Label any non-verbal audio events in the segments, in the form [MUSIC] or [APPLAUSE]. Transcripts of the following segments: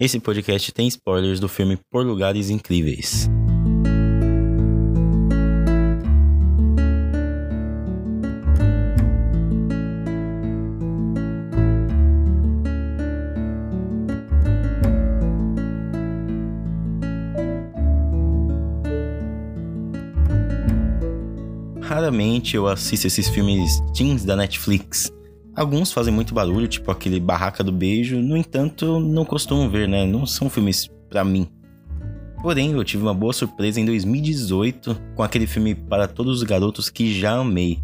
Esse podcast tem spoilers do filme Por Lugares Incríveis. Raramente eu assisto esses filmes teens da Netflix. Alguns fazem muito barulho, tipo aquele Barraca do Beijo, no entanto, não costumo ver, né? Não são filmes para mim. Porém, eu tive uma boa surpresa em 2018 com aquele filme Para Todos os Garotos que já amei.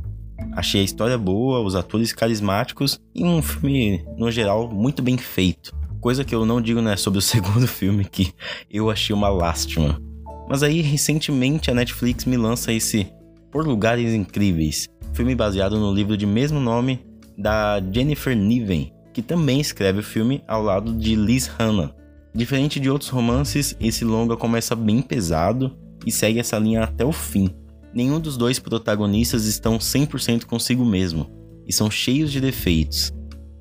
Achei a história boa, os atores carismáticos e um filme, no geral, muito bem feito. Coisa que eu não digo né, sobre o [LAUGHS] segundo filme, que eu achei uma lástima. Mas aí, recentemente, a Netflix me lança esse por Lugares Incríveis, filme baseado no livro de mesmo nome da Jennifer Niven, que também escreve o filme ao lado de Liz Hannah. Diferente de outros romances, esse longa começa bem pesado e segue essa linha até o fim. Nenhum dos dois protagonistas estão 100% consigo mesmo e são cheios de defeitos,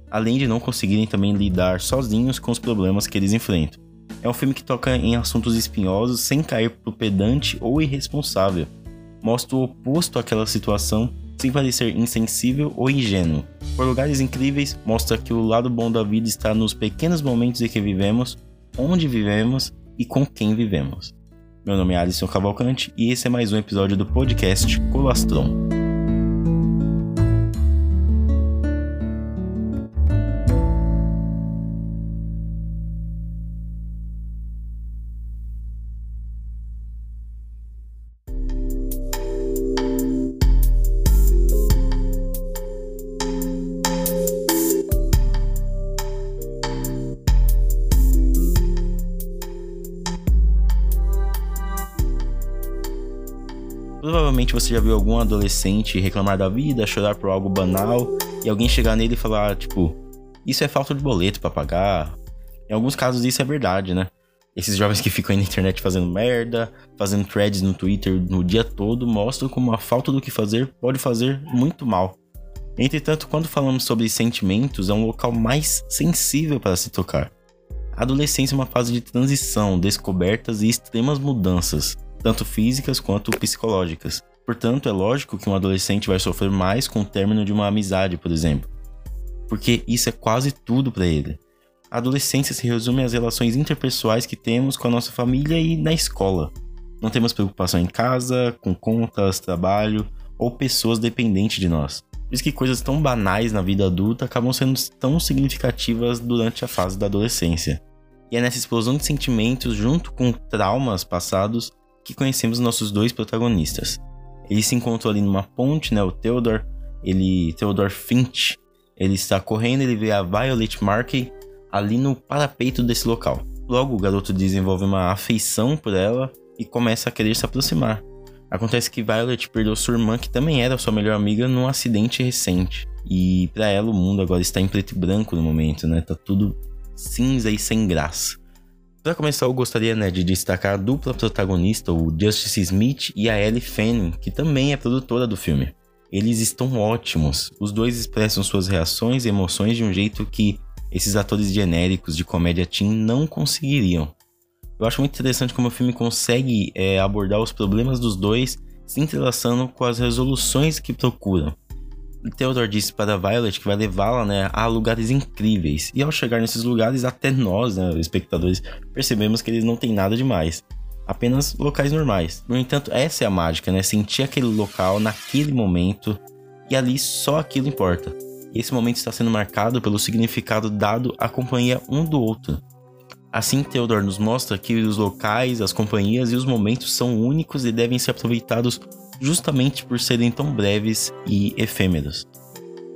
além de não conseguirem também lidar sozinhos com os problemas que eles enfrentam. É um filme que toca em assuntos espinhosos sem cair pro pedante ou irresponsável, mostra o oposto àquela situação sem parecer insensível ou ingênuo. Por lugares incríveis, mostra que o lado bom da vida está nos pequenos momentos em que vivemos, onde vivemos e com quem vivemos. Meu nome é Alisson Cavalcante e esse é mais um episódio do podcast Colastron. Provavelmente você já viu algum adolescente reclamar da vida, chorar por algo banal e alguém chegar nele e falar, tipo, isso é falta de boleto para pagar. Em alguns casos isso é verdade, né? Esses jovens que ficam aí na internet fazendo merda, fazendo threads no Twitter no dia todo, mostram como a falta do que fazer pode fazer muito mal. Entretanto, quando falamos sobre sentimentos, é um local mais sensível para se tocar. A adolescência é uma fase de transição, descobertas e extremas mudanças tanto físicas quanto psicológicas. Portanto, é lógico que um adolescente vai sofrer mais com o término de uma amizade, por exemplo, porque isso é quase tudo para ele. A adolescência se resume às relações interpessoais que temos com a nossa família e na escola. Não temos preocupação em casa, com contas, trabalho ou pessoas dependentes de nós. Por isso que coisas tão banais na vida adulta acabam sendo tão significativas durante a fase da adolescência. E é nessa explosão de sentimentos, junto com traumas passados, que conhecemos nossos dois protagonistas. Eles se encontram ali numa ponte, né? O Theodore, ele, Theodore Finch, ele está correndo, ele vê a Violet Markey ali no parapeito desse local. Logo, o garoto desenvolve uma afeição por ela e começa a querer se aproximar. Acontece que Violet perdeu sua irmã, que também era sua melhor amiga, num acidente recente. E para ela o mundo agora está em preto e branco no momento, né? Tá tudo cinza e sem graça. Para começar, eu gostaria né, de destacar a dupla protagonista, o Justice Smith e a Ellie Fanning, que também é produtora do filme. Eles estão ótimos. Os dois expressam suas reações e emoções de um jeito que esses atores genéricos de comédia teen não conseguiriam. Eu acho muito interessante como o filme consegue é, abordar os problemas dos dois se entrelaçando com as resoluções que procuram. Theodore disse para Violet que vai levá-la né, a lugares incríveis. E ao chegar nesses lugares, até nós, né, espectadores, percebemos que eles não têm nada demais. Apenas locais normais. No entanto, essa é a mágica, né? Sentir aquele local naquele momento e ali só aquilo importa. E esse momento está sendo marcado pelo significado dado à companhia um do outro. Assim, Theodore nos mostra que os locais, as companhias e os momentos são únicos e devem ser aproveitados justamente por serem tão breves e efêmeros.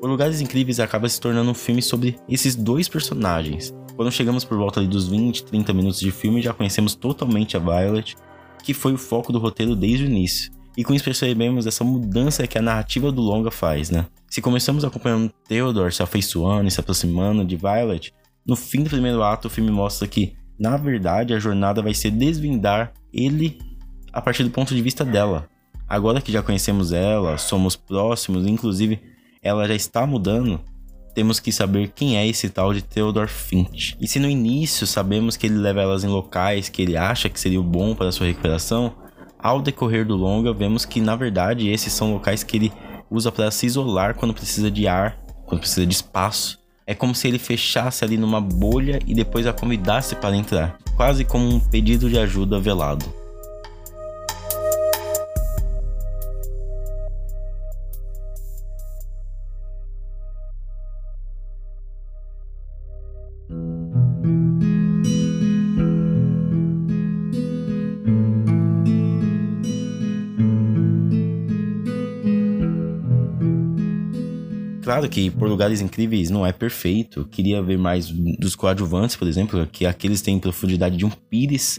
O Lugares Incríveis acaba se tornando um filme sobre esses dois personagens. Quando chegamos por volta dos 20, 30 minutos de filme, já conhecemos totalmente a Violet, que foi o foco do roteiro desde o início. E com isso percebemos essa mudança que a narrativa do longa faz, né? Se começamos acompanhando Theodore se afeiçoando e se aproximando de Violet, no fim do primeiro ato o filme mostra que, na verdade, a jornada vai ser desvendar ele a partir do ponto de vista dela, Agora que já conhecemos ela, somos próximos, inclusive ela já está mudando, temos que saber quem é esse tal de Theodore Finch. E se no início sabemos que ele leva elas em locais que ele acha que seria bom para sua recuperação, ao decorrer do longa vemos que na verdade esses são locais que ele usa para se isolar quando precisa de ar, quando precisa de espaço. É como se ele fechasse ali numa bolha e depois a convidasse para entrar, quase como um pedido de ajuda velado. Claro que por lugares incríveis não é perfeito. Queria ver mais dos coadjuvantes, por exemplo, que aqueles têm profundidade de um pires.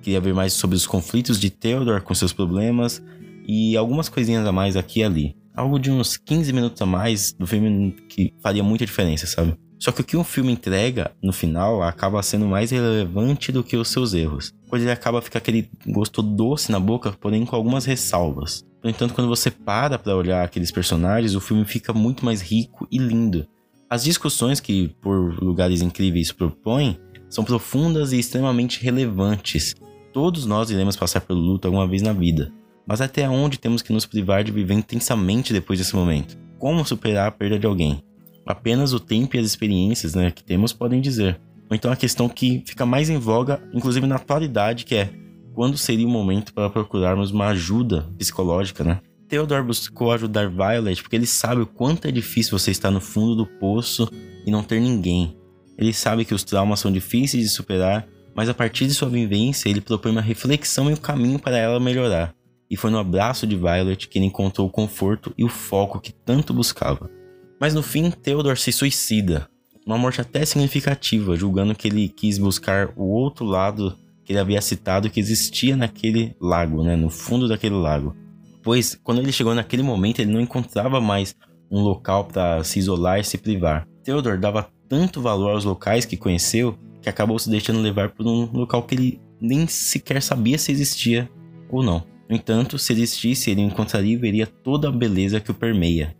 Queria ver mais sobre os conflitos de Theodore com seus problemas e algumas coisinhas a mais aqui e ali. Algo de uns 15 minutos a mais do filme que faria muita diferença, sabe? Só que o que um filme entrega no final acaba sendo mais relevante do que os seus erros. Pois ele acaba ficar aquele gosto doce na boca, porém com algumas ressalvas. No entanto, quando você para para olhar aqueles personagens, o filme fica muito mais rico e lindo. As discussões que por lugares incríveis propõem são profundas e extremamente relevantes. Todos nós iremos passar pelo luto alguma vez na vida, mas até onde temos que nos privar de viver intensamente depois desse momento? Como superar a perda de alguém? Apenas o tempo e as experiências né, que temos podem dizer. Ou então a questão que fica mais em voga, inclusive na atualidade, que é quando seria o momento para procurarmos uma ajuda psicológica, né? Theodore buscou ajudar Violet porque ele sabe o quanto é difícil você estar no fundo do poço e não ter ninguém. Ele sabe que os traumas são difíceis de superar, mas a partir de sua vivência ele propõe uma reflexão e um caminho para ela melhorar. E foi no abraço de Violet que ele encontrou o conforto e o foco que tanto buscava. Mas no fim, Theodore se suicida. Uma morte até significativa, julgando que ele quis buscar o outro lado que ele havia citado que existia naquele lago, né, no fundo daquele lago. Pois quando ele chegou naquele momento, ele não encontrava mais um local para se isolar e se privar. Theodore dava tanto valor aos locais que conheceu que acabou se deixando levar por um local que ele nem sequer sabia se existia ou não. No entanto, se existisse, ele encontraria e veria toda a beleza que o permeia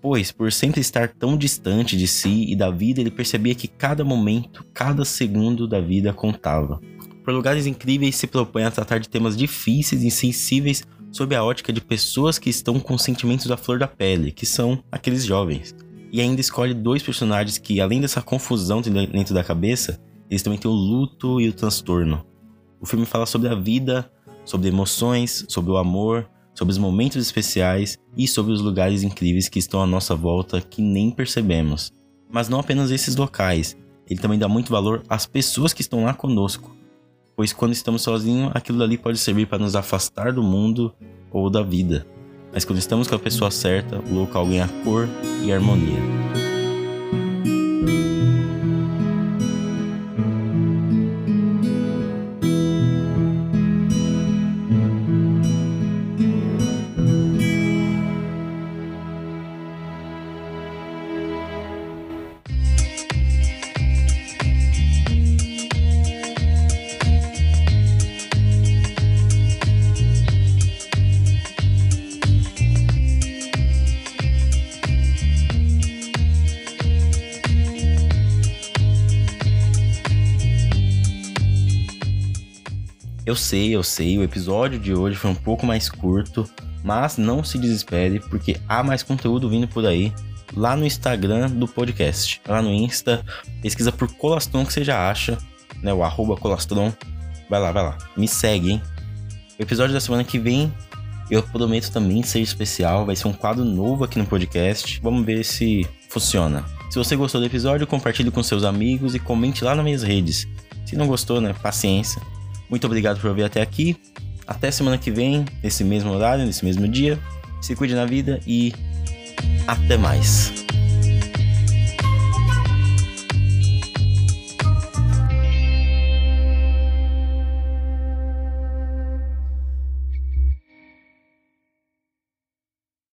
pois por sempre estar tão distante de si e da vida, ele percebia que cada momento, cada segundo da vida contava. Por lugares incríveis se propõe a tratar de temas difíceis e sensíveis sob a ótica de pessoas que estão com sentimentos à flor da pele, que são aqueles jovens. E ainda escolhe dois personagens que, além dessa confusão dentro da cabeça, eles também têm o luto e o transtorno. O filme fala sobre a vida, sobre emoções, sobre o amor, sobre os momentos especiais e sobre os lugares incríveis que estão à nossa volta que nem percebemos. Mas não apenas esses locais, ele também dá muito valor às pessoas que estão lá conosco, pois quando estamos sozinhos, aquilo ali pode servir para nos afastar do mundo ou da vida. Mas quando estamos com a pessoa certa, o local ganha cor e harmonia. Eu sei, eu sei, o episódio de hoje foi um pouco mais curto, mas não se desespere porque há mais conteúdo vindo por aí lá no Instagram do podcast. Lá no Insta, pesquisa por Colastron que você já acha, né? O arroba Colastron. Vai lá, vai lá. Me segue, hein? O episódio da semana que vem, eu prometo também ser especial. Vai ser um quadro novo aqui no podcast. Vamos ver se funciona. Se você gostou do episódio, compartilhe com seus amigos e comente lá nas minhas redes. Se não gostou, né? Paciência. Muito obrigado por ouvir até aqui. Até semana que vem, nesse mesmo horário, nesse mesmo dia. Se cuide na vida e até mais.